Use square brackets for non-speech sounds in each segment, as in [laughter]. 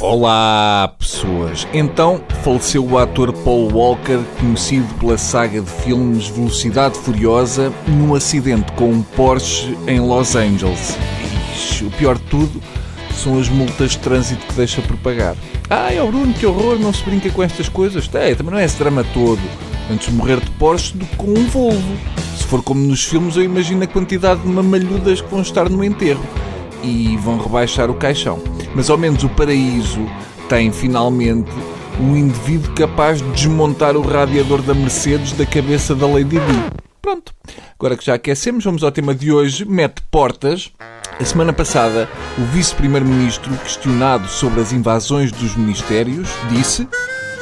Olá, pessoas. Então, faleceu o ator Paul Walker, conhecido pela saga de filmes Velocidade Furiosa, num acidente com um Porsche em Los Angeles. Ixi, o pior de tudo são as multas de trânsito que deixa por pagar. Ai, oh Bruno, que horror, não se brinca com estas coisas. É, também não é esse drama todo. Antes de morrer de Porsche do que com um Volvo. Se for como nos filmes, eu imagino a quantidade de mamalhudas que vão estar no enterro. E vão rebaixar o caixão. Mas ao menos o paraíso tem finalmente um indivíduo capaz de desmontar o radiador da Mercedes da cabeça da Lady Di. Pronto. Agora que já aquecemos, vamos ao tema de hoje. Mete portas. A semana passada, o vice-primeiro-ministro, questionado sobre as invasões dos ministérios, disse: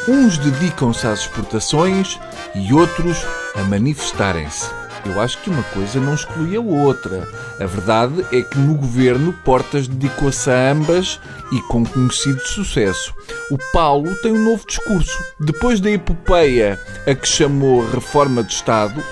Uns dedicam-se às exportações e outros a manifestarem-se. Eu acho que uma coisa não exclui a outra. A verdade é que no governo Portas dedicou-se a ambas e com conhecido sucesso. O Paulo tem um novo discurso. Depois da epopeia a que chamou reforma de Estado,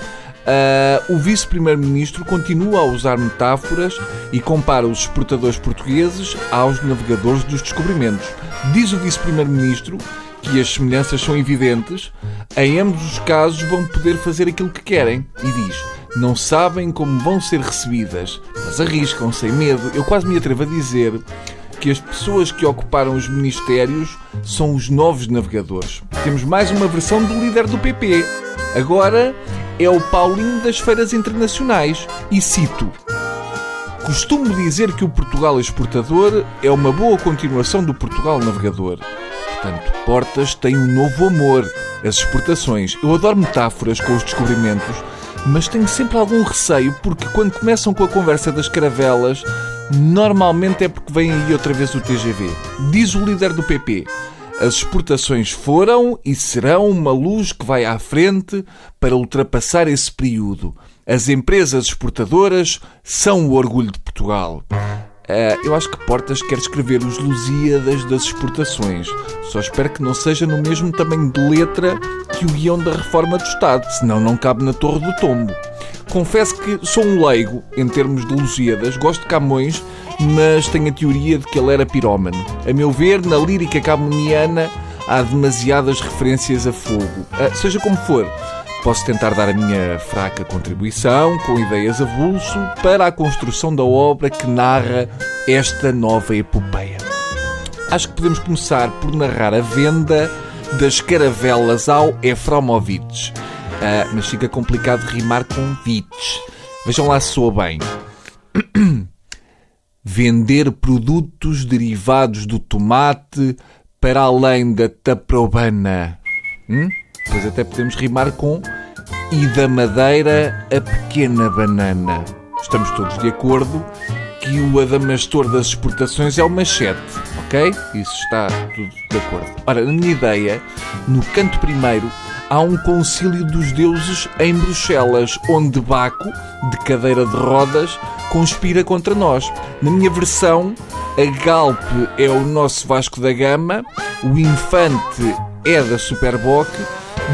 Uh, o vice-primeiro-ministro continua a usar metáforas e compara os exportadores portugueses aos navegadores dos descobrimentos. Diz o vice-primeiro-ministro que as semelhanças são evidentes, em ambos os casos vão poder fazer aquilo que querem. E diz: não sabem como vão ser recebidas, mas arriscam sem medo. Eu quase me atrevo a dizer que as pessoas que ocuparam os ministérios são os novos navegadores. Temos mais uma versão do líder do PP. Agora é o Paulinho das feiras internacionais. E cito: Costumo dizer que o Portugal exportador é uma boa continuação do Portugal navegador. Portanto, Portas tem um novo amor, as exportações. Eu adoro metáforas com os descobrimentos, mas tenho sempre algum receio porque quando começam com a conversa das caravelas, normalmente é porque vem aí outra vez o TGV. Diz o líder do PP. As exportações foram e serão uma luz que vai à frente para ultrapassar esse período. As empresas exportadoras são o orgulho de Portugal. Uh, eu acho que Portas quer escrever os Lusíadas das exportações. Só espero que não seja no mesmo tamanho de letra que o guião da reforma do Estado, senão não cabe na Torre do Tombo. Confesso que sou um leigo em termos de Lusíadas, gosto de Camões, mas tenho a teoria de que ele era pirómano. A meu ver, na lírica camoniana há demasiadas referências a fogo. Uh, seja como for, Posso tentar dar a minha fraca contribuição com ideias avulso para a construção da obra que narra esta nova epopeia. Acho que podemos começar por narrar a venda das caravelas ao Efromovitch. Ah, mas fica complicado rimar com Vitch. Vejam lá se soa bem. [clears throat] Vender produtos derivados do tomate para além da taprobana. Hum? Depois até podemos rimar com e da madeira a pequena banana. Estamos todos de acordo que o adamastor das exportações é o machete, ok? Isso está tudo de acordo. Ora, na minha ideia, no canto primeiro, há um concílio dos deuses em Bruxelas, onde Baco, de cadeira de rodas, conspira contra nós. Na minha versão, a Galpe é o nosso Vasco da Gama, o Infante é da Superboc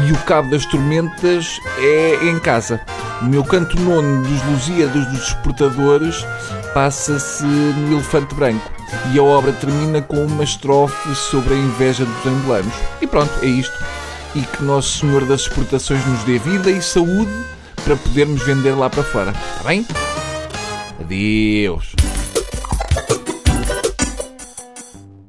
e o Cabo das Tormentas é em casa. O meu canto nono dos Lusíadas dos Exportadores passa-se no Elefante Branco e a obra termina com uma estrofe sobre a inveja dos angolanos. E pronto, é isto. E que Nosso Senhor das Exportações nos dê vida e saúde para podermos vender lá para fora. Está bem? Adeus.